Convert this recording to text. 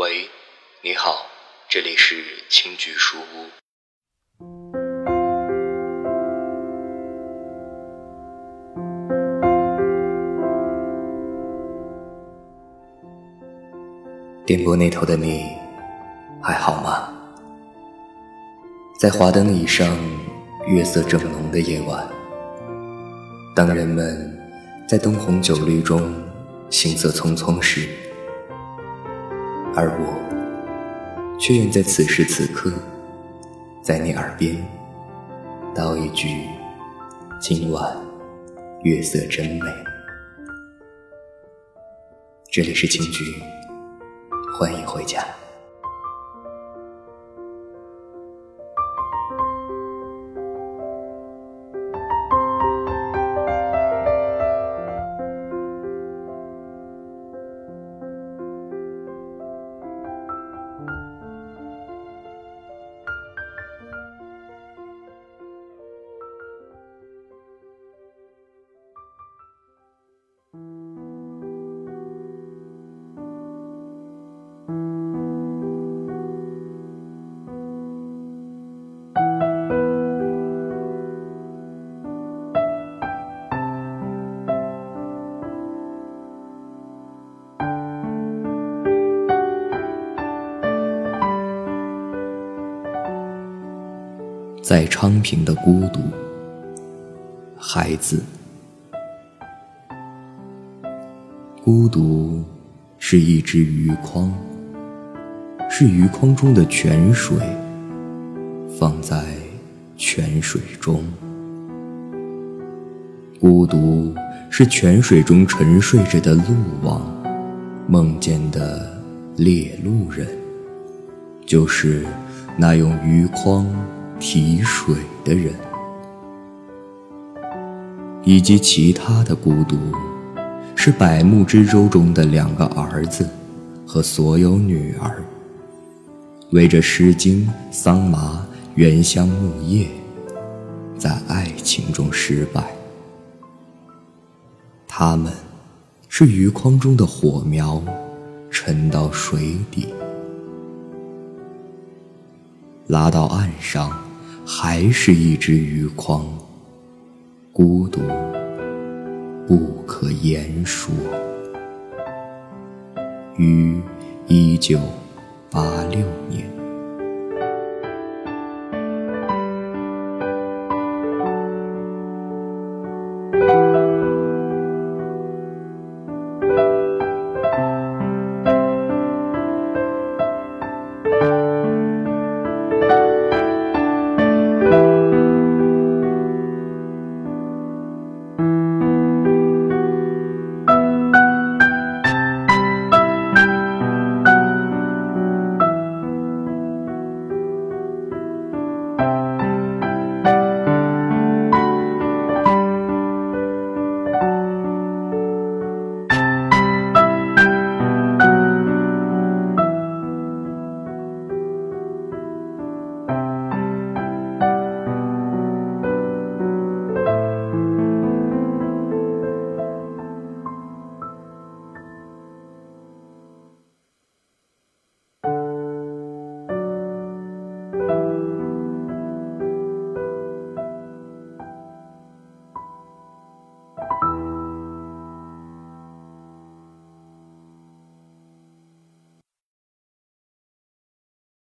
喂，你好，这里是青桔书屋。电波那头的你，还好吗？在华灯以上，月色正浓的夜晚，当人们在灯红酒绿中行色匆匆时。而我却愿在此时此刻，在你耳边道一句：“今晚月色真美。”这里是青居。欢迎回家。在昌平的孤独，孩子，孤独是一只鱼筐，是鱼筐中的泉水，放在泉水中。孤独是泉水中沉睡着的鹿王，梦见的猎鹿人，就是那用鱼筐。提水的人，以及其他的孤独，是百木之舟中的两个儿子和所有女儿，围着《诗经》桑麻原香木叶，在爱情中失败。他们，是鱼筐中的火苗，沉到水底，拉到岸上。还是一只鱼筐，孤独不可言说。于一九八六年。